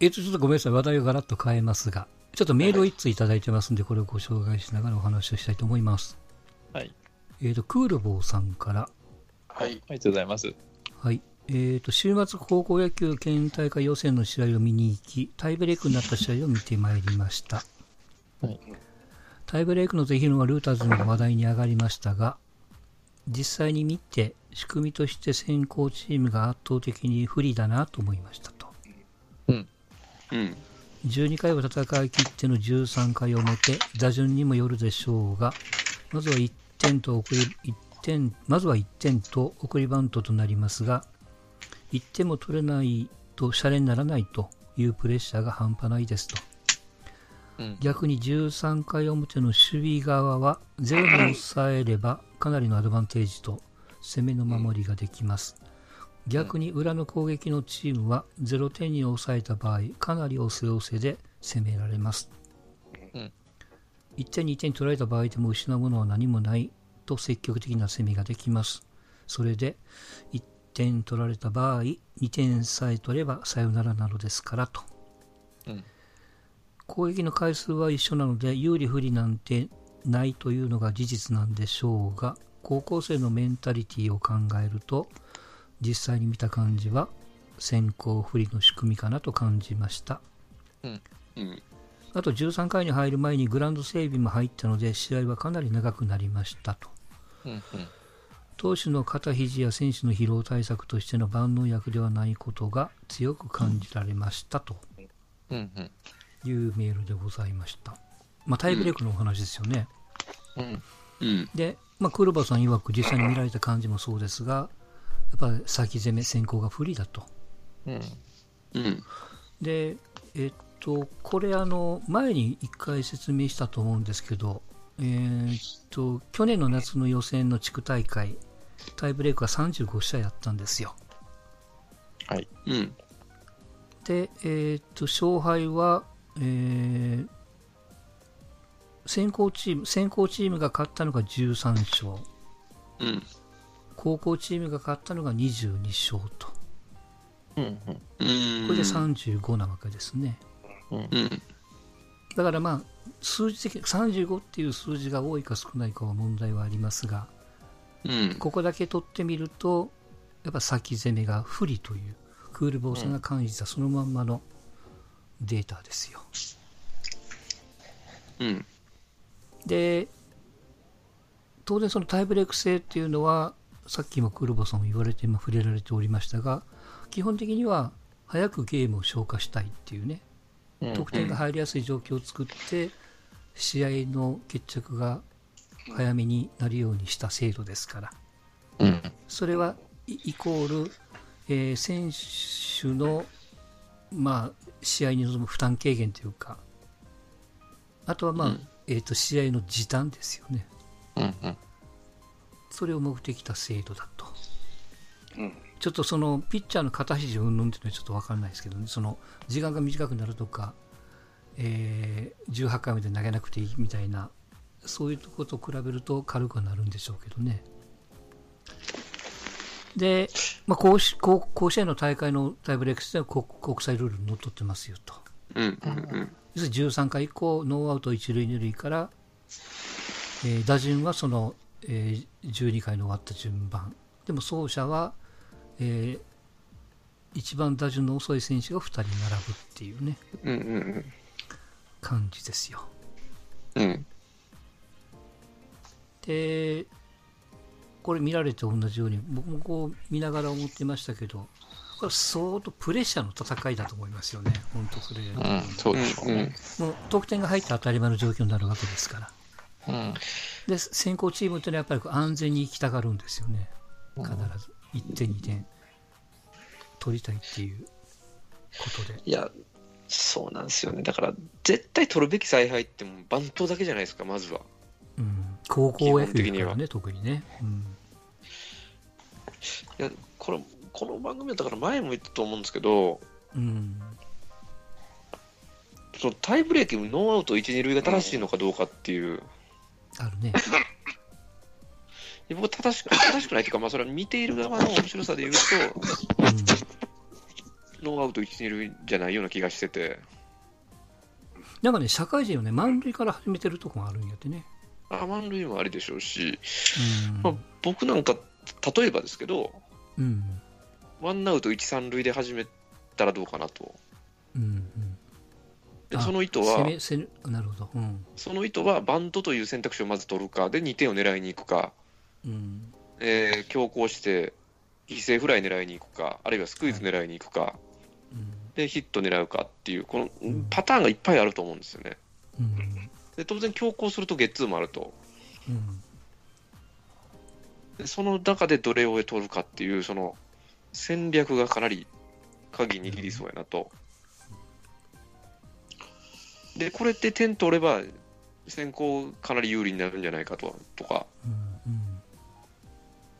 えっ、と、ちょっとごめんなさい。話題をガラッと変えますが、ちょっとメールを1通いただいてますんで、これをご紹介しながらお話をしたいと思います。はい。えっ、と、クールボーさんから、はい。ありがとうございます。はい。えっ、と、週末高校野球県大会予選の試合を見に行き、タイブレークになった試合を見てまいりました。はいタイブレークの是非のはルーターズの話題に上がりましたが、実際に見て、仕組みとして先行チームが圧倒的に不利だなと思いましたと。うん。12回を戦い切っての13回表、打順にもよるでしょうが、まずは1点と送り、1点、まずは1点と送りバントとなりますが、1点も取れないとシャレにならないというプレッシャーが半端ないですと。うん。逆に13回表の守備側はゼロに抑えればかなりのアドバンテージと攻めの守りができます。逆に裏の攻撃のチームは0点に抑えた場合かなり押せ押せで攻められます。うん1点2点取られた場合でも失うものは何もないと積極的な攻めができます。それで1点取られた場合2点さえ取ればさよならなのですからと。うん。攻撃の回数は一緒なので有利不利なんてないというのが事実なんでしょうが高校生のメンタリティーを考えると実際に見た感じは先行不利の仕組みかなと感じましたうん。あと13回に入る前にグラウンド整備も入ったので試合はかなり長くなりましたとうん。投手の肩肘や選手の疲労対策としての万能薬ではないことが強く感じられましたとうん。うん。いうメールでございました、まあ、タイブレークのお話ですよね、うん。うん。で、まあ、黒羽さん曰く実際に見られた感じもそうですが、ぱり先攻め、先行が不利だと。うん。うん。で、えっと、これ、あの、前に一回説明したと思うんですけど、えーっと、去年の夏の予選の地区大会、タイブレークが35試合やったんですよ。はい。うん。で、えーっと、勝敗は、えー先行チーム、先行チームが勝ったのが13勝。うん。高校チームが勝ったのが22勝と。うん。うん。これで35なわけですね。うん。だからまあ、数字的に35っていう数字が多いか少ないかは問題はありますが、うん。ここだけ取ってみると、やっぱ先攻めが不利という、クールボーさんが感じたそのまんまのデータですよ。うん。で、当然そのタイブレーク制っていうのは、さっきもクールボーさんも言われて、まあ、触れられておりましたが、基本的には早くゲームを消化したいっていうね、うん。得点が入りやすい状況を作って、試合の決着が早めになるようにした制度ですから、うん。それはイイコール、えー選手の、まあ、試合に臨む負担軽減というか、あとは、まあうんえー、と試合の時短ですよね。うん。うん。それを目的た制度だと。うん。ちょっとそのピッチャーの肩肘云々っていうのはちょっと分かんないですけどね、その時間が短くなるとか、えー18回まで投げなくていいみたいな、そういうとこと比べると軽くはなるんでしょうけどね。で、まあ、甲子甲甲子園の大会のタイブレークスでは国国際ルールにのっとってますよと。うん。うん。要するに13回以降、ノーアウト一塁二塁から、えー打順はその、えー12回の終わった順番。でも走者は、えー一番打順の遅い選手が2人並ぶっていうね、うん。うん。感じですよ。うん。で、これ見られて同じように、僕もこう見ながら思ってましたけど、これ相当プレッシャーの戦いだと思いますよね、本当これ。うん。そうでしょうね。もう得点が入って当たり前の状況になるわけですから。うん。で先行チームっていうのはやっぱり安全に行きたがるんですよね、必ず1点、2点。取りたいっていうことで、いや、そうなんですよね。だから、絶対取るべき采配ってもうバントだけじゃないですか、まずは。うん、高校野球には。ね、特にね、うん、いや、これ、この番組だから前も言ったと思うんですけど、うん、そのタイブレーキ、ノーアウト1、2塁が正しいのかどうかっていう、あるね、僕は正しく正しくないというか、まあ、それは見ている側の面白さで言うと、うん、ノーアウト1、2塁じゃないような気がしてて、なんかね、社会人をね、満塁から始めてるとこがあるんやってね。あ満塁もありでしょうし、うん。まあ、僕なんか、例えばですけど、うん。ワンアウト1、3塁で始めたらどうかなと。うん。うん。であその意図はなるほど。うん。その意図はバントという選択肢をまず取るか、で2点を狙いに行くか、うん。えー強行して犠牲フライ狙いに行くか、あるいはスクイズ狙いに行くか、うん。でヒット狙うかっていう、このんパターンがいっぱいあると思うんですよね。うん。で当然、強行するとゲッツーもあると。うん。でその中でどれを取るかっていう、その戦略がかなり鍵握りそうやなと。で、これって点取れば、先行かなり有利になるんじゃないかととか、うん。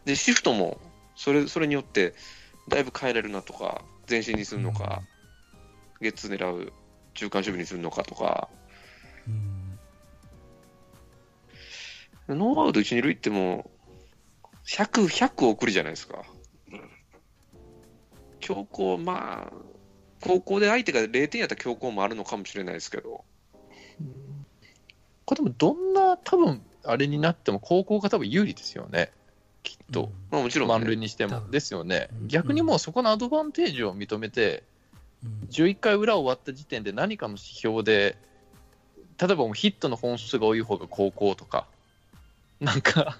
で、シフトもそれそれによってだいぶ変えれるなとか、前進にするのか、ゲッツー狙う中間守備にするのかとか、うん。ノーアウト1、2塁ってもう、100、100送りじゃないですか。強行、まあ、高校で相手が0点やったら強行もあるのかもしれないですけど、これでもどんな多分あれになっても高校が多分有利ですよね。きっと。まあもちろん、ね、満塁にしても。ですよねうん。逆にもうそこのアドバンテージを認めて、うん。11回裏終わった時点で何かの指標で、例えばもうヒットの本数が多い方が高校とか、なんか、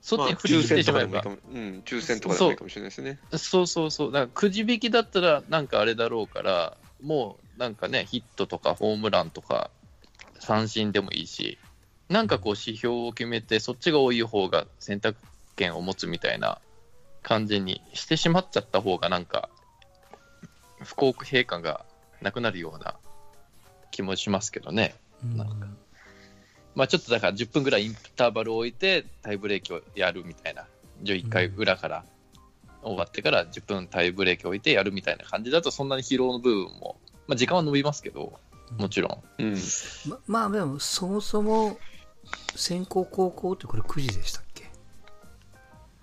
そっちまあに振り切ってしまえば抽選とかでもいいか、も、うん、抽選とかでもいいかもしれないですね。そうそうそう、だからくじ引きだったらなんかあれだろうから、もうなんかね、ヒットとかホームランとか、三振でもいいし、なんかこう指標を決めて、そっちが多い方が選択権を持つみたいな感じにしてしまっちゃった方が、なんか、不公平感がなくなるような気もしますけどね。うんなんかまあちょっとだから10分ぐらいインターバルを置いてタイブレーキをやるみたいな。11回裏から終わってから10分タイブレーキを置いてやるみたいな感じだとそんなに疲労の部分も、まあ時間は伸びますけど、もちろん。うん。ままあでもそもそも先行高校ってこれ9時でしたっけ？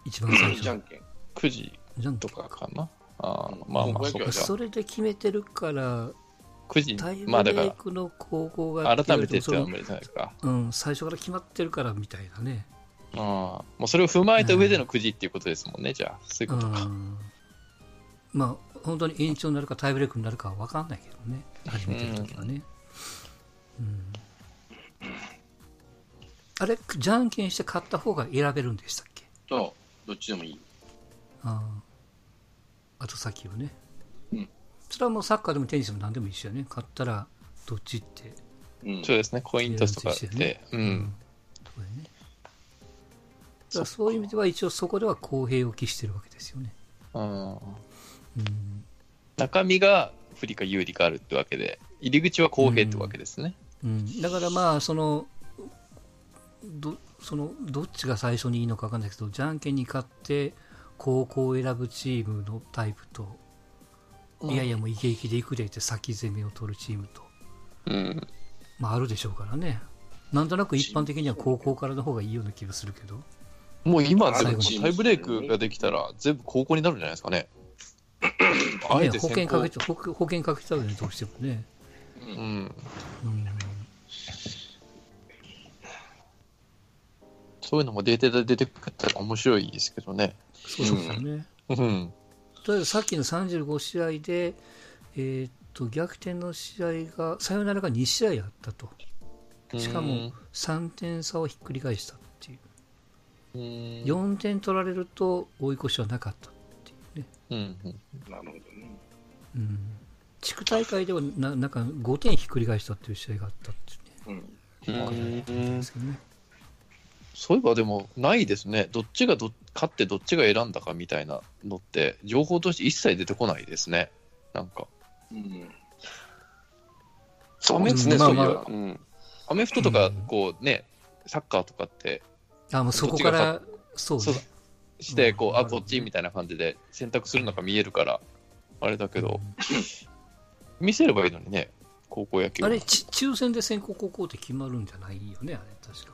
一番最初じゃんけん。9時じゃんとかかな？あーまあまあそ。それで決めてるから9時タイ、ブまあだかレイクの高校がら改めてっては無理じゃないですか。うん、最初から決まってるからみたいなね。あーもうそれを踏まえた上での9時っていうことですもんね、じゃあ。そういううことか。ん、まあ本当に延長になるかタイブレイクになるかは分かんないけどね。始めてる時はね、うん。あれじゃんけんして勝った方が選べるんでしたっけ？そう、どっちでもいい。ああ後先をね、うん。それはもうサッカーでもテニスでも何でも一緒やね。勝ったらどっちって。うん。そうですね、コイントスとかいやで。うん。そうね。そういう意味では一応そこでは公平を期してるわけですよね、うんうん中身が不利か有利かあるってわけで、入り口は公平ってわけですね。うん、だからまあそのどそのどっちが最初にいいのか分かんないけどじゃんけんに勝って高校を選ぶチームのタイプと、いやいやもうイケイケでいくでって先攻めを取るチームと、うん。まあ、あるでしょうからね。なんとなく一般的には高校からの方がいいような気がするけど。もう今、最でも後タイブレイクができたら、全部高校になるんじゃないですかね。あえねて保険かけちゃ保険保険かけちゃうよねどうしてもね、うん。うん、そういうのもデータで出てくったら面白いですけどね。そうですよね、うん。とりあえずさっきの35試合で、えーっと逆転の試合がサヨナラが2試合あったと。しかも3点差をひっくり返したっていう。うん、4点取られると追い越しはなかったうんうん。なるほどね。うん、地区大会ではななんか5点ひっくり返したっていう試合があったっていうねうん。ですけどねそういえばでもないですね。どっちがど勝ってどっちが選んだかみたいなのって、情報として一切出てこないですね。なんか。うん。そうですね、そうい。うん。アメフトとかうん、こうね、サッカーとかって、あもうそこからそうそうねして、こう、あ、こっちみたいな感じで選択するのが見えるから、あれだけど、見せればいいのにね、高校野球はあれち抽選で先行高校って決まるんじゃないよねあれ確か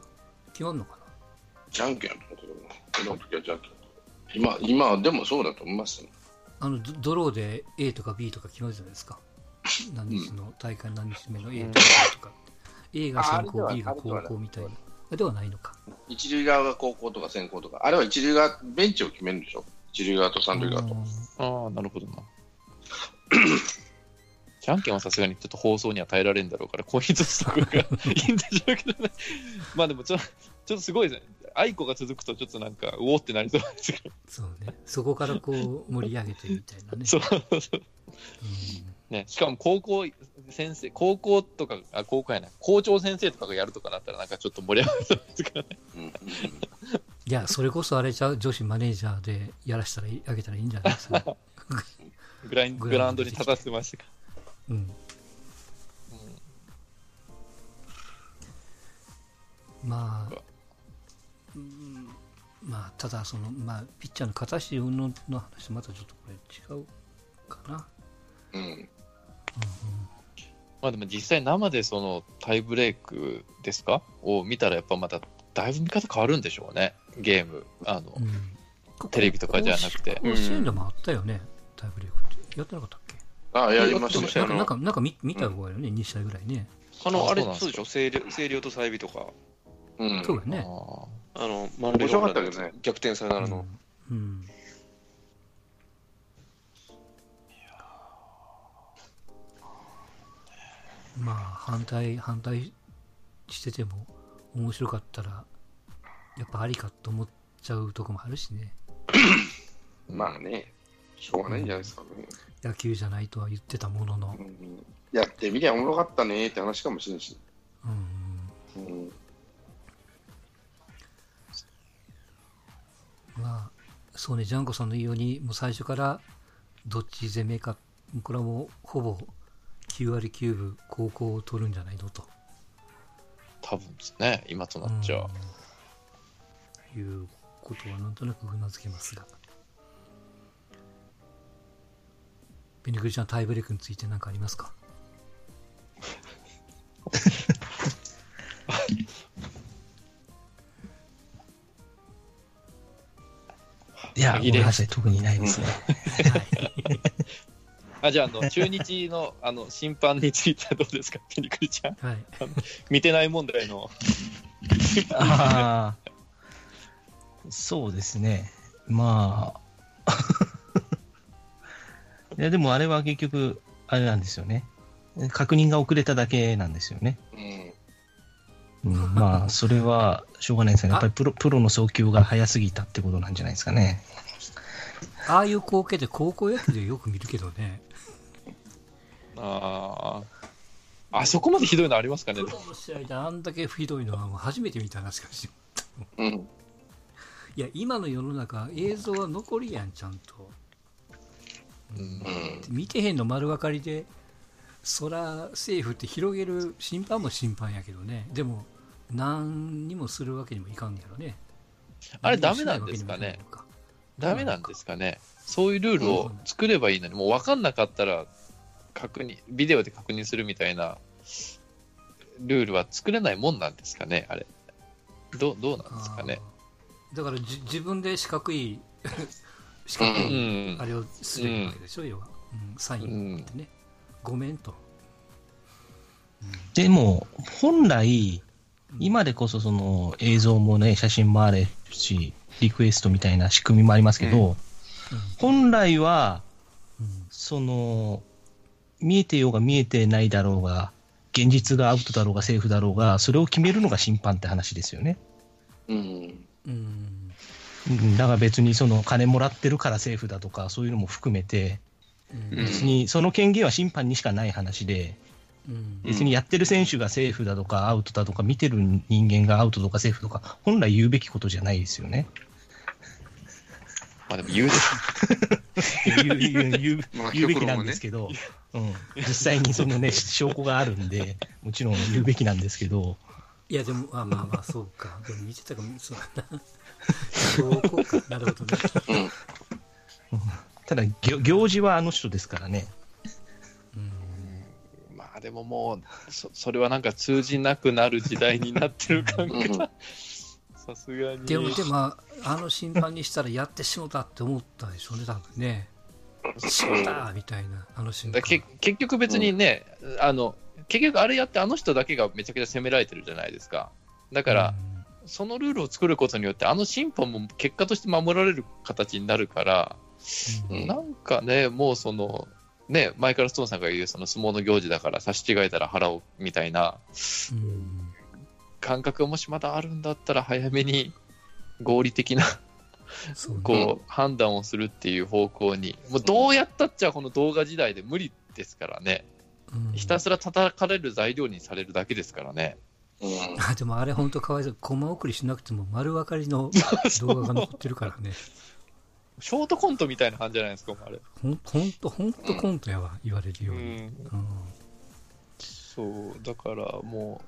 決まるのかな？じゃんけんやと思うけどな。この時はじゃんけん。今、今でもそうだと思いますね。あのドドローで A とか B とか決まるじゃないですか。何日の大会何日目の A とか B とか。A が先行、ああれ B がでは後攻みたいな。あではないのか。一塁側が高校とか先行とか、あれは一塁側、ベンチを決めるんでしょ？一塁側と三塁側と。ああ、なるほどな。じゃんけんはさすがにちょっと放送には耐えられんだろうから、コイントスとかがいいんでしょうけどね。まあでもちょ、ちょっとすごいですね。愛子が続くとちょっとなんか、うおってなりそうですけど。そうね。そこからこう盛り上げてみたいなね。そうそう。うんね、しかも高校先生、高校とか、あ、高校やない、校長先生とかがやるとかなったら、なんかちょっと盛り上がりそうですからね。うんうんうんいや、それこそあれじゃう女子マネージャーでやらしたらいあげたらいいんじゃないですか。グラグラウンドに立たせてましたかうん。まあ、うんまあ、ただその、まあ、ピッチャーの形云々の話とまたちょっとこれ違うかな。うんまあでも実際生でそのタイブレイクですか？を見たらやっぱまただいぶ見方変わるんでしょうね、ゲーム。あの、うんテレビとかじゃなくて。甲子園でもあったよね、タイブレイクって。やってなかったっけ？ああ、やりましたよ。なんか、なんか見見た覚えよね、2試合ぐらいね。あの、あれ、あそうでしょ、星稜星稜と済美とか、うんそうだよね。ああの、満塁面白かったけどね逆転サヨナラの。うん。うんまあ反対反対してても面白かったらやっぱありかと思っちゃうとこもあるしね。まあね、しょうがないんじゃないですかね。野球じゃないとは言ってたものの。う、ん。やってみりゃおもろかったねって話かもしれんし。うん、うん。まあそうねジャンコさんの言うようにもう最初からどっち攻めかこれはもうほぼ9割9分高校を取るんじゃないのと。多分ですね、今となっちゃう。うん。いうことはなんとなくうなずけますが。ベニクリちゃんタイブレークについて何かありますか？いや、ごめんなさい、特にないですね。あじゃああの、中日の あの審判についてはどうですか、ペニクリちゃん。はい見てない問題の。ああ、そうですね。まあ、いや、でもあれは結局、あれなんですよね。確認が遅れただけなんですよね。うんうん、まあ、それはしょうがないですね。やっぱりプロプロの送球が早すぎたってことなんじゃないですかね。ああいう光景で高校野球でよく見るけどねああ。あそこまでひどいのありますかね？の試合であんだけひどいのはもう初めて見たなしうん。いや今の世の中映像は残りやんちゃんと。うん。うん見てへんの丸分かりでそらセーフって広げる審判も審判やけどね。でも何にもするわけにもいかんやろね。あれダメなんですかね？ダメなんですかね？そういうルールを作ればいいのに、もう分かんなかったら確認、ビデオで確認するみたいなルールは作れないもんなんですかね、あれ。どうどうなんですかね。だからじ自分で四角い 四角ういん。あ。れをすればいいわけでしょ、要は、うん、サインってね、ごめんと、でも、本来、今でこそその映像もね、写真もあれし、リクエストみたいな仕組みもありますけど、本来は、うん。その、見えてようが見えてないだろうが、現実がアウトだろうがセーフだろうが、それを決めるのが審判って話ですよね。うん。だから別にその金もらってるからセーフだとか、そういうのも含めて、別にその権限は審判にしかない話で、うん。別にやってる選手がセーフだとかアウトだとか、見てる人間がアウトとかセーフとか、本来言うべきことじゃないですよね。まあでも言うです。言う言う言うまあ言うべきなんですけど、うん、実際にそのね、証拠があるんで、もちろん言うべきなんですけど、いやでもあまあまあそうか。でも見てたかもそうだな証拠か。なるほどね。ただ、行行事はあの人ですからね。うん。まあでももうそ、それはなんか通じなくなる時代になってる感うん。が、さすがに。でもでもあの審判にしたらやってしもたって思ったでしょうね多分ねうしまったみたいな、あの瞬間。だけ結局別にね、あの、結局あれやってあの人だけがめちゃくちゃ責められてるじゃないですか。だから、そのルールを作ることによって、あの審判も結果として守られる形になるから、うん、なんかね、もうその、ね、前からストーンさんが言う、その相撲の行事だから差し違えたら払おうみたいなうん感覚がもしまだあるんだったら、早めに合理的なこう、判断をするっていう方向に、もうどうやったっちゃこの動画時代で無理ですからね、うんひたすら叩かれる材料にされるだけですからね。うん。あでもあれ本当かわいそう。コマ送りしなくても丸分かりの 動画が残ってるからね。ショートコントみたいな感じじゃないですか、あれ。ほんほんと、ほんとコントやわ、言われるように。うん、うんそう、だからも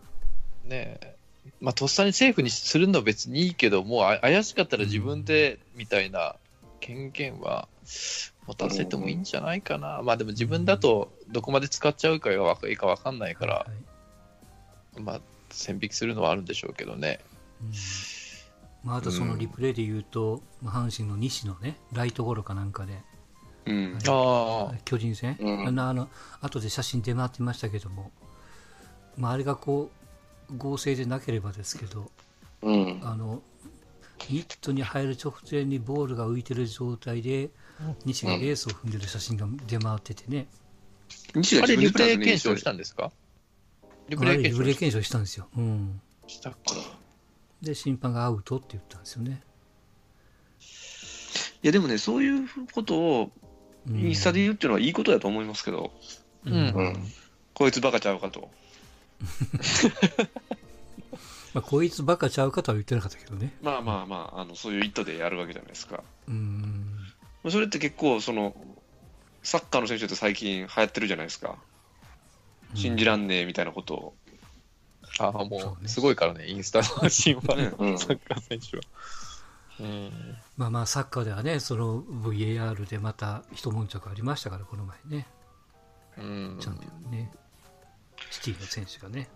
う、ねえ、まあ、とっさにセーフにするのは別にいいけど、もうあ怪しかったら自分でみたいな権限は持たせてもいいんじゃないかな。まあでも自分だとどこまで使っちゃうかがわかいいかわかんないからは、い。まあ、線引きするのはあるんでしょうけどね。うん。まあ、あとそのリプレイで言うと、まあ阪神の西のね、ライトゴロかなんかで、うん。ああ、巨人戦、うん。あのあの後で写真出回ってましたけども、まあ、あれがこう合成でなければですけどうん。あのミットに入る直前にボールが浮いてる状態で西がレースを踏んでる写真が出回っててね、西があれリプレイ検証したんですか？リプレイあれリプレイ検検証したんですよ、うん、証したか。で審判がアウトって言ったんですよね、いや、でもね、そういうことをうん。インスタで言うっていうのはいいことだと思いますけど、うん。うん。こいつバカちゃうかと。まあ、こいつバカちゃうかとは言ってなかったけどねまあまあまあ、あのそういう意図でやるわけじゃないですか。うんそれって結構、その、サッカーの選手って最近流行ってるじゃないですか。信じらんねえみたいなことを。ああ、もねうすごいからね、インスタの発信は、ねうん サッカー選手は。うんまあまあサッカーではねその VAR でまた一悶着ありましたからこの前ねうんチャンピオンね、シティの選手がね。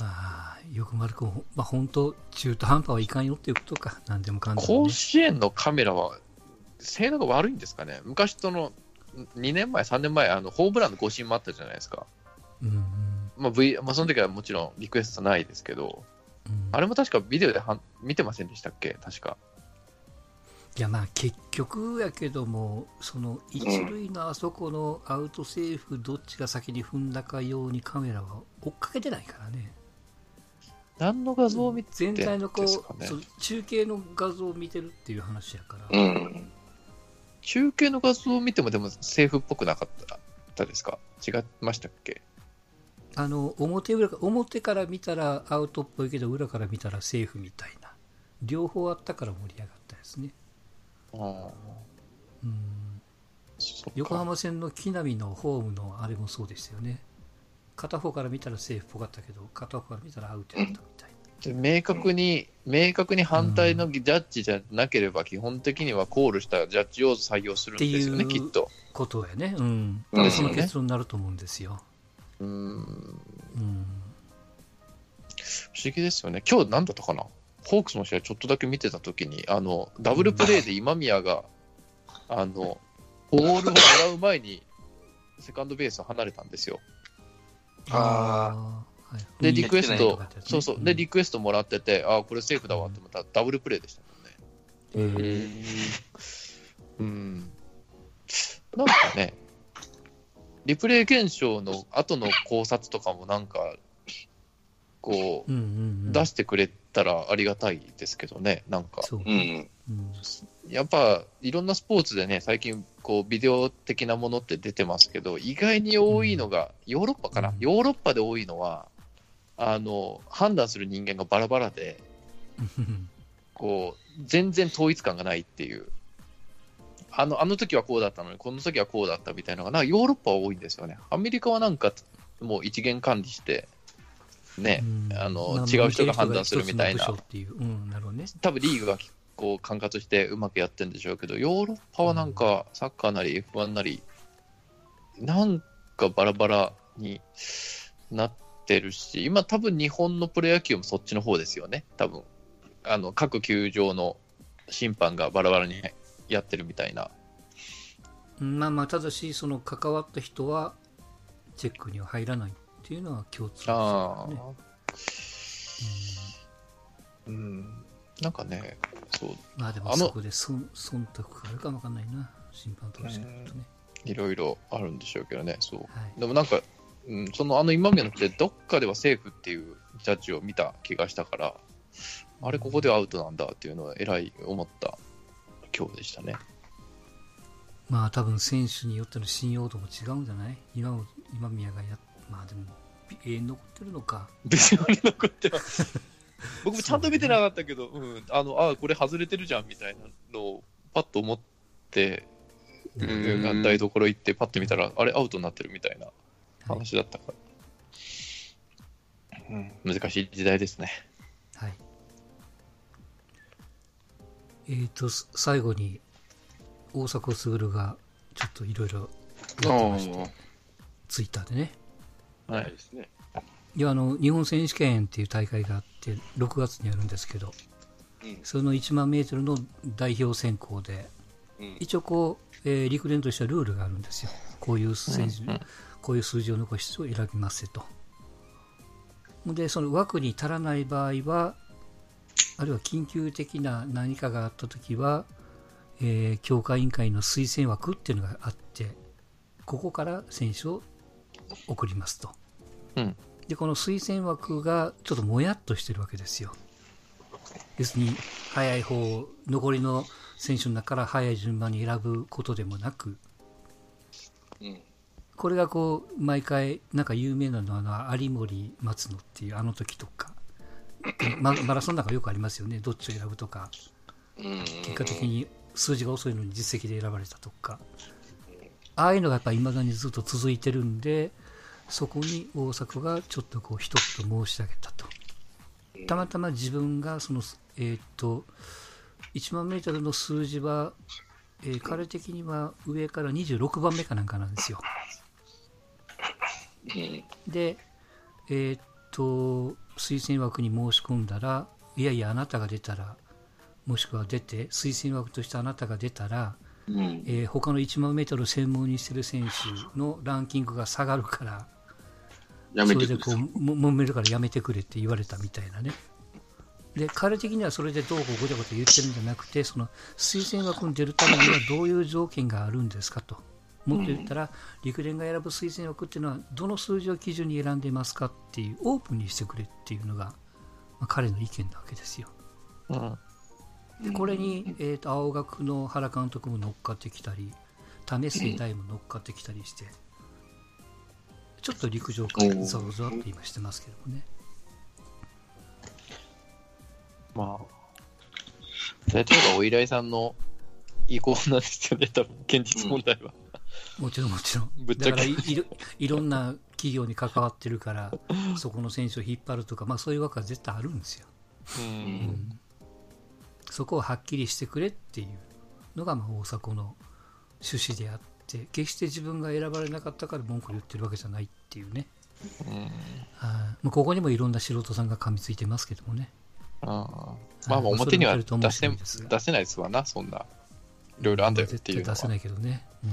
まあ、よく丸くも、まあ本当、中途半端はいかんよっていうことか、なんでもかんでも、甲ね。子園のカメラは性能が悪いんですかね昔との2年前、3年前、あのホームランの誤審もあったじゃないですか。まあ v まあ、その時はもちろんリクエストないですけど、うんあれも確かビデオではん見てませんでしたっけ？確か。いやまあ結局やけども、その一塁のあそこのアウトセーフ、どっちが先に踏んだかようにカメラは追っかけてないからね。何の画像を見て全体のこう、ですかね。そう中継の画像を見てるっていう話やから。うん。中継の画像を見ても、でもセーフっぽくなかったですか？違いましたっけ？あの表裏か表から見たらアウトっぽいけど裏から見たらセーフみたいな。両方あったから盛り上がったですね、ああ、横浜戦の木浪のホームのあれもそうでしたよね片方から見たらセーフっぽかったけど片方から見たらアウトやったみたいな、で明確に、明確に反対のジャッジじゃなければ、基本的にはコールしたジャッジを採用するんですよね、っていうきっと。ことやね、うん、うその結論になると思うんですよ、うーん。うん、不思議ですよね。今日何だったかな？ホークスの試合ちょっとだけ見てたときに、あの、ダブルプレーで今宮が、あの、ボールをもらう前に、セカンドベースを離れたんですよ。ああーはいで、うんリクエストそうそう、で、リクエストもらってて、ああ、これセーフだわって思ったらダブルプレーでしたもんね。うん。なんかね、リプレイ検証の後の考察とかもなんか、こう、うんうんうん、出してくれたらありがたいですけどね、なんか。そううね、ん。うん。やっぱ、いろんなスポーツでね、最近、こう、ビデオ的なものって出てますけど、意外に多いのが、ヨーロッパかな、うん。ヨーロッパで多いのは、あの、判断する人間がバラバラで、こう、全然統一感がないっていう。あの、あの時はこうだったのに、この時はこうだったみたいなのが、なんかヨーロッパは多いんですよね。アメリカはなんか、もう一元管理して、ね、うん。あのまあ違う人が判断するみたいな。う、うん、なるほどね。多分リーグがこう管轄してうまくやってるんでしょうけど、ヨーロッパはなんかサッカーなり F1 なり、なんかバラバラになってるし、今多分日本のプロ野球もそっちの方ですよね、多分あの各球場の審判がバラバラにやってるみたいな。まあまあ、ただし、その関わった人は、チェックには入らないっていうのは共通ですあよね。うん。なんかね、そう、まあでもそこで忖度があるかもわかんないな、審判としてるとね。いろいろあるんでしょうけどね、そう。はい。でもなんか、うん、そのあの今宮のってどっかではセーフっていうジャッジを見た気がしたから、あれ、ここではアウトなんだっていうのは、えらい思った今日でしたね。まあ多分選手によっての信用度も違うんじゃない？今も今宮がやっまあでも永遠に残ってるのか 別に残ってます。僕もちゃんと見てなかったけど、うん、あの、あ、これ外れてるじゃんみたいなのをパッと思って、うん。台所行ってパッと見たら、あれアウトになってるみたいな話だったから。うん、難しい時代ですね。はい。えーとす最後に大迫傑がちょっといろいろやってましてツイッターでね。はない。で。すね。いやあの日本選手権っていう大会があって6月にやるんですけどうん。その1万メートルの代表選考でうん。一応こう、えー陸連としてはルールがあるんですよ。こういう選手、うん。うん。こういう数字を残して選びますと。でその枠に足らない場合はあるいは緊急的な何かがあったときは、えー強化委員会の推薦枠っていうのがあってここから選手を送りますと、うんでこの推薦枠がちょっともやっとしてるわけですよ。要するに早い方残りの選手の中から早い順番に選ぶことでもなくうん。これがこう毎回なんか有名なのはあの有森松野っていうあの時とか。ママラソンなんかよくありますよね。どっちを選ぶとか。うん。結果的に数字が遅いのに実績で選ばれたとか。ああいうのがやっぱいまだにずっと続いてるんでそこに大迫がちょっとこう一言申し上げたとたまたま自分がそのえーっと1万メートルの数字は、えー彼的には上から26番目かなんかなんですようん。で、えーっと、推薦枠に申し込んだら、いやいや、あなたが出たら、もしくは出て、推薦枠としてあなたが出たら、うん。えー他の1万メートルを専門にしてる選手のランキングが下がるから、やめてそれでこう、も揉めるからやめてくれって言われたみたいなね。で、彼的にはそれでどうこうごちゃごちゃ言ってるんじゃなくて、その推薦枠に出るためにはどういう条件があるんですかと。もっと言ったら、陸連が選ぶ推薦枠っていうのは、どの数字を基準に選んでますかっていう、オープンにしてくれっていうのが、まあ、彼の意見なわけですよ。うんでこれに、えーと青学の原監督も乗っかってきたり、為末大も乗っかってきたりして、ちょっと陸上界ざわざわって今してますけどもね。まあ、大体がお依頼さんの意向なんですよね、多分現実問題は。もちろんもちろん。ぶっちゃけだからいいろいろんな企業に関わってるから、そこの選手を引っ張るとか、まあそういう枠は絶対あるんですよ。うんそこをはっきりしてくれっていうのがまあ大迫の趣旨であって、決して自分が選ばれなかったから文句を言ってるわけじゃないっていうね。うんはいまあここにもいろんな素人さんが噛みついてますけどもね。あーまあまあ表には出せ出せないですわな、そんな。いろいろあんだよっていう出せないけどね。うん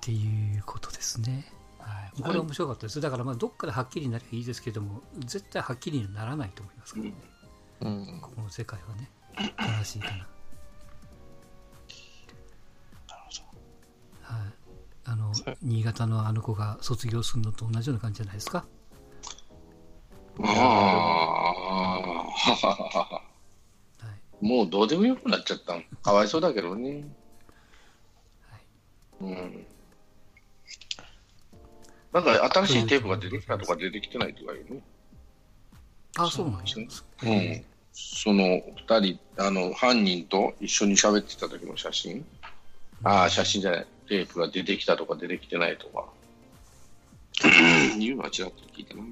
っていうことですね。はい、これは面白かったです。だからまあどっかではっきりになればいいですけども、絶対はっきりにならないと思いますからね。うんここの世界はね。悲しいかな。あの新潟のあの子が卒業するのと同じような感じじゃないですか？ああ。はい。もうどうでもよくなっちゃったの。かわいそうだけどね。うん。なんか新しいテープが出てきたとか出てきてないとかいうね。あ、そうなんですうん。その二人、あの、犯人と一緒に喋ってた時の写真？ああ、写真じゃない。テープが出てきたとか出てきてないとか。いうのはちらっと聞いたな。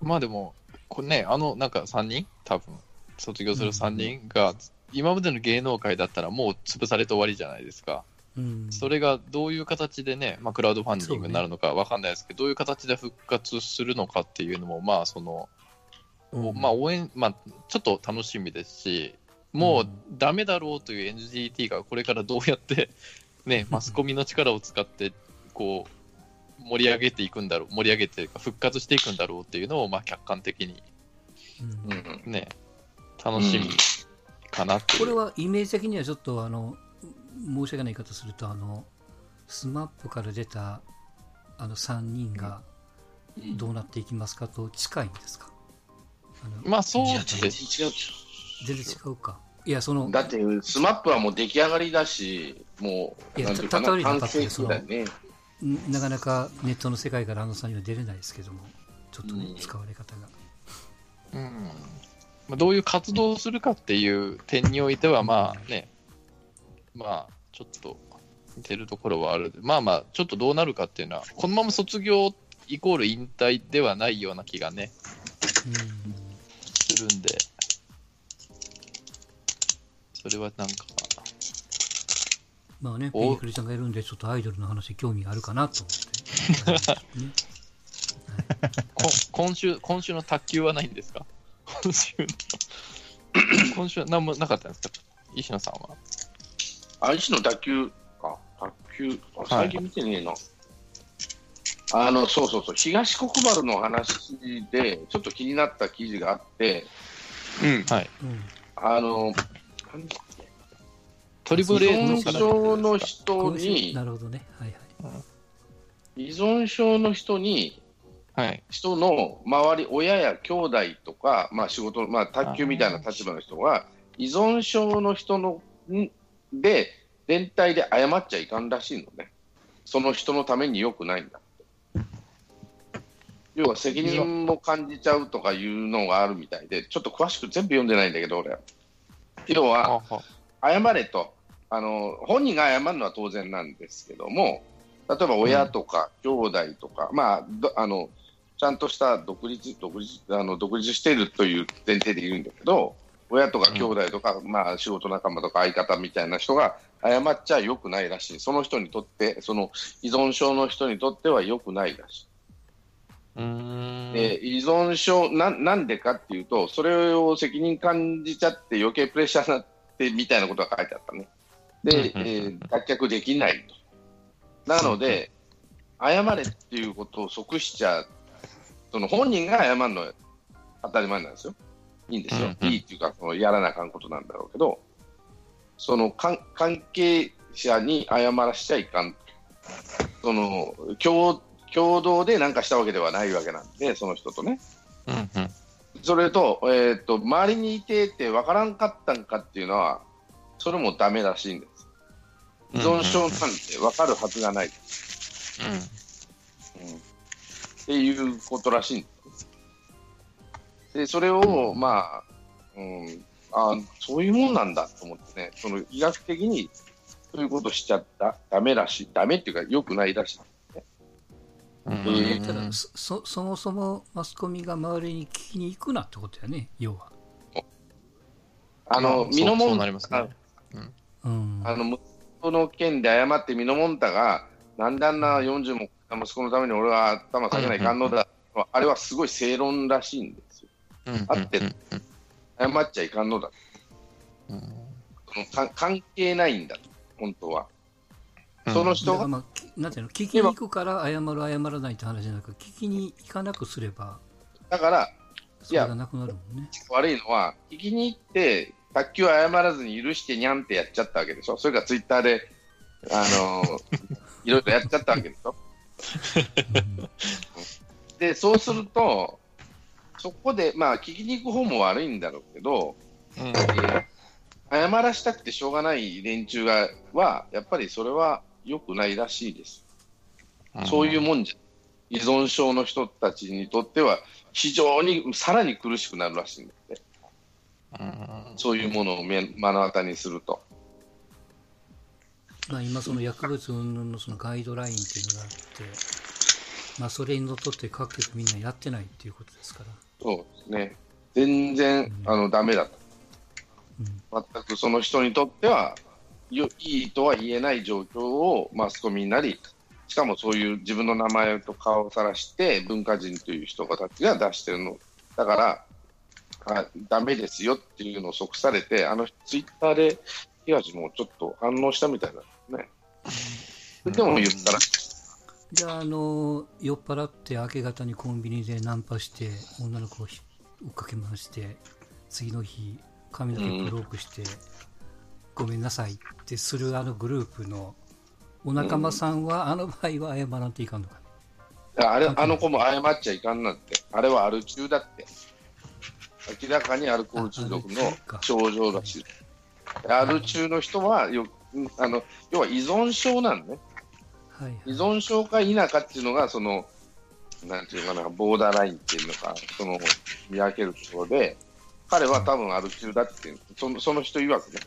まあでも、これね、あのなんか3人、多分卒業する3人が、今までの芸能界だったらもう潰されて終わりじゃないですか。うん。それがどういう形でね、まあ、クラウドファンディングになるのかわかんないですけど、どういう形で復活するのかっていうのも、まあ、その、うんまあ応援、まあちょっと楽しみですし、もうダメだろうという NGT がこれからどうやって、ね、マスコミの力を使って、こう、盛り上げていくんだろう、盛り上げていうか復活していくんだろうっていうのを、まあ客観的にうんうんね、楽しみかなっていう。これはイメージ的にはちょっとあの申し訳ない言い方するとあのスマップから出たあの3人がどうなっていきますかと近いんですか？あのまあそういや、全然です。違う。全然違うかいやそのだって、スマップはもう出来上がりだし、もう、いやた例えに完なかったら成だよね。んなかなかネットの世界からあの3人は出れないですけどもちょっとね、うん。使われ方が。うん。まあ、どういう活動をするかっていう点においては、まあね、まあちょっと似てるところはある。まあまあ、ちょっとどうなるかっていうのは、このまま卒業イコール引退ではないような気がね、するんで、それはなんか、まあねお。ペニクリちゃんがいるんでちょっとアイドルの話興味があるかなと思って、ね こ今週、今週の卓球はないんですか？今週の、今週は何もなかったんですか？石野さんは。あ、石の卓球か、卓球、あ最近見てねえな。あの、そうそうそう、東国原の話で、ちょっと気になった記事があって、うん。はい。うん。あの、トリプ依ル A の存症のこ人にな、るほどねはいはい依存症の人に、はい。人の周り、親や兄弟とか、まあ仕事、まあ卓球みたいな立場の人が、依存症の人のんで、連帯で謝っちゃいかんらしいのね。その人のために良くないんだって。要は責任も感じちゃうとかいうのがあるみたいで、ちょっと詳しく全部読んでないんだけど、俺。要は、は謝れとあの本人が謝るのは当然なんですけども例えば親とか兄弟とか、まあどあのちゃんとした独立独立あの独立しているという前提でいるんだけど親とか兄弟とか、まあ、仕事仲間とか相方みたいな人が謝っちゃよくないらしいその人にとってその依存症の人にとってはよくないらしい。うーん。で依存症な、なんでかっていうと、それを責任感じちゃって、余計プレッシャーになってみたいなことが書いてあったね。で、えー脱却できないと。なので、謝れっていうことを即しちゃ、その本人が謝るのは当たり前なんですよ。いいんですよ。いいっていうか、そのやらなあかんことなんだろうけど、その関関係者に謝らしちゃいかん。その共共同で何かしたわけではないわけなんで、その人とね。それと、えー、と周りにいてて分からんかったんかっていうのは、それもダメらしいんです。依存症なんて分かるはずがない、うん。っていうことらしいんです。で、それを、まあ、うん、あそういうもんなんだと思ってね、その医学的にそういうことしちゃった、ダメらしい、ダメっていうか、良くないらしい。ただそそそもそもマスコミが周りに聞きに行くなってことやね。要は、あの、そう身のもそうんなりますね。うん、あの息子の件で謝って、ミノモンタが、なんであんな40も息子のために俺は頭下げないかんのだ、あれはすごい正論らしいんですよ。うん合ってる謝っちゃいかんのだ。うんそのか関係ないんだ、本当は。うんその人が、まあきなんていうの聞きに行くから謝る謝らないって話じゃなく聞きに行かなくすればだからそれがなくなるもんね悪いのは、聞きに行って、卓球謝らずに許してにゃんってやっちゃったわけでしょ？それからツイッターで、あの いろいろやっちゃったわけでしょ？で、そうすると、そこで、まあ、聞きに行く方も悪いんだろうけど、うん謝らしたくてしょうがない連中がは、やっぱりそれは良くないらしいです。そういうもんじゃ、依存症の人たちにとっては、非常にさらに苦しくなるらしいんだって、うんそういうものを目目の当たりにすると。まあ、今その薬物云々のそのガイドラインっていうのがあって、まあ、それにのっとって各局みんなやってないっていうことですから、そうですね、全然あのダメだと、うん。全くその人にとっては、よいいとは言えない状況をマスコミなり、しかもそういう自分の名前と顔をさらして、文化人という人たちが出してるの、だから、あダメですよっていうのを即されて、あのツイッターで東もちょっと反応したみたいだね。でも言ったら、じゃあ、あの、酔っ払って明け方にコンビニでナンパして、女の子をひ追っかけ回して、次の日、髪の毛黒くして、ごめんなさいってするあのグループのお仲間さんは、あの場合は謝らんといかんのか。あれあの子も謝っちゃいかんなんて、あれはアル中だって。明らかにアルコール中毒の症状らしい。アル中の人はようんあの、要は依存症なんね。はい、はい。依存症か否かっていうのが、その、なんていうのかな、ボーダーラインっていうのか、その、見分けるところで、彼は多分アル中だっていう、そのその人曰くね。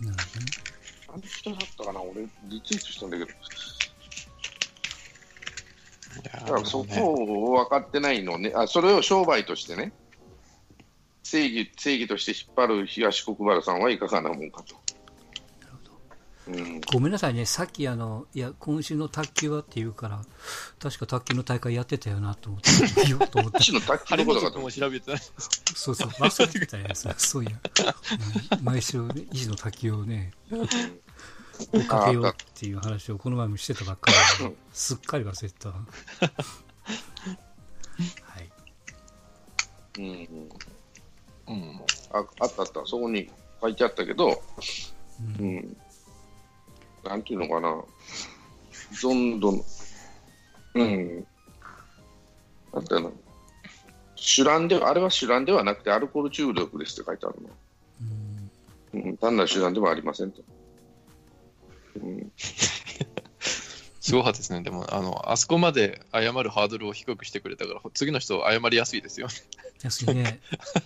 なるほどね。あの人だったかな、俺、リツイートしたんだけど、だからそこを分かってないのね、あそれを商売としてね、正義正義として引っ張る東国原さんはいかがなもんかと。うん、ごめんなさいね、さっきあの、いや、今週の卓球はって言うから、確か卓球の大会やってたよなと思って、言おうと思っの卓球のことかと思も調べてない。そうそう、忘れてたやつ、そういや、うん毎週、ね、維持の卓球をね、追っかけようっていう話をこの前もしてたばっかりで、すっかり忘れてた。はい。うん、うん。ああったあった、そこに書いてあったけど、ううん。ん、なんていうのかな、どんどん、うん、なんていうの、酒乱で、あれは酒乱ではなくてアルコール中毒ですって書いてあるの。うん。うん、単なる手段ではありませんと。うん、すごかったですね。でも、あの、あそこまで謝るハードルを低くしてくれたから、次の人謝りやすいですよ。安いね、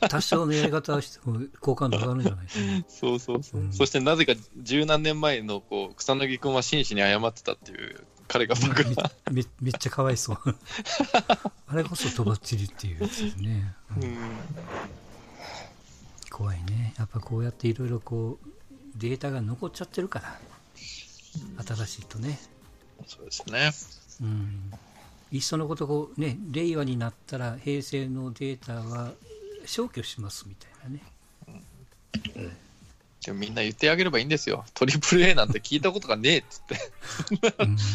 多少のやり方はしても好感度上がるんじゃないかな。そうそうそう。うんそしてなぜか十何年前のこう草薙君は真摯に謝ってたっていう彼が僕が、めめっちゃかわいそう。あれこそとばっちりっていうやつですね。うんうん怖いね。やっぱこうやっていろいろこう、データが残っちゃってるから。新しいとね。そうですね。うん。いっそのことこうね、令和になったら平成のデータは消去しますみたいなね。でもみんな言ってあげればいいんですよ。トリプル A なんて聞いたことがねえっつって。うん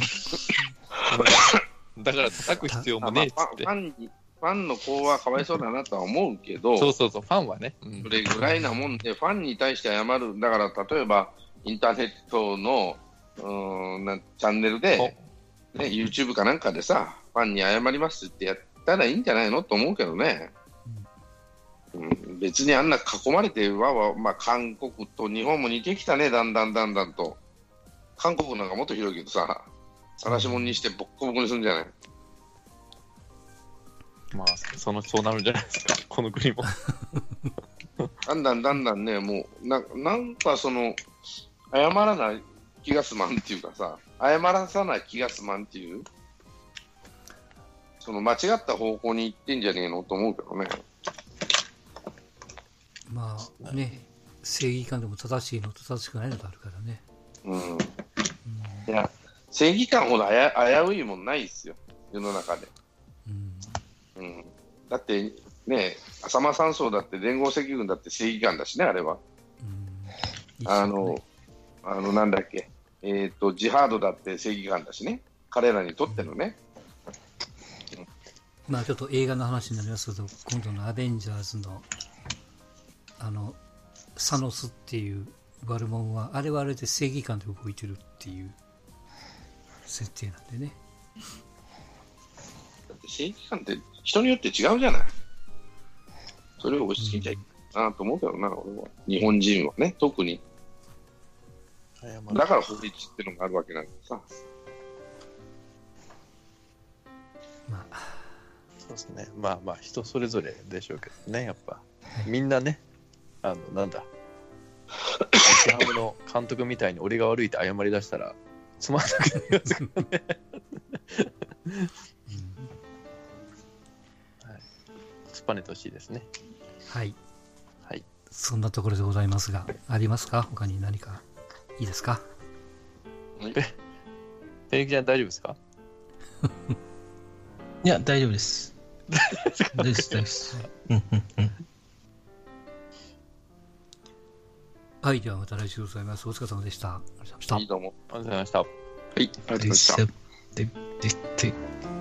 だから叩く必要もねえっつってまあフ。ァンにファンの子はかわいそうだなとは思うけど、そうそうそう、ファンはね。うんそれぐらいなもんで、ファンに対して謝る、だから例えばインターネットのうーんなチャンネルで、ね、YouTube かなんかでさ、ファンに謝りますってやったらいいんじゃないのと思うけどね。うん、別にあんな囲まれてわわ、まあ、韓国と日本も似てきたね、だんだんだんだんと。韓国なんかもっと広いけどさ、晒し者にしてボッコボコにするんじゃない？まあ、その、そうなるんじゃないですか。この国も。だんだんだんだんね、もうななんかその、謝らない気がすまんっていうかさ、謝らさない気がすまんっていう、その間違った方向に行ってんじゃねえのと思うけどね。まあね、正義感でも正しいのと正しくないのとあるからね。うん。いや、正義感ほど危危ういもんないですよ、世の中で。うんうん。だって、ね、浅間山荘だって連合赤軍だって正義感だしね、あれは。うんあの、あの、なんだっけ、えっ、と、ジハードだって正義感だしね、彼らにとってのね。まあちょっと映画の話になりますけど、今度のアベンジャーズの、あの、サノスっていう悪者は、あれはあれで正義感で動いてるっていう設定なんでね。だって正義感って人によって違うじゃない。それを押し付けちゃいけないなと思うけどな、俺は。日本人はね、特に。だから法律っていうのがあるわけなんでさ。まあ、そうですね。まあまあ、人それぞれでしょうけどね、やっぱ。みんなね、あの、なんだ。日ハムの監督みたいに俺が悪いって謝り出したら、つまんなくなりますからね。うん突っぱねてほしいですね。はい。はい。そんなところでございますが、ありますか？他に何か？いいですか？ペリキちゃん大丈夫ですか？いや、大丈夫です。大丈夫です、大丈夫です。はい、ではまた来週ございます。お疲れ様でした。ありがとうございました。どうも。ありがとうございました。はい、ありがとうございました。で、で、で。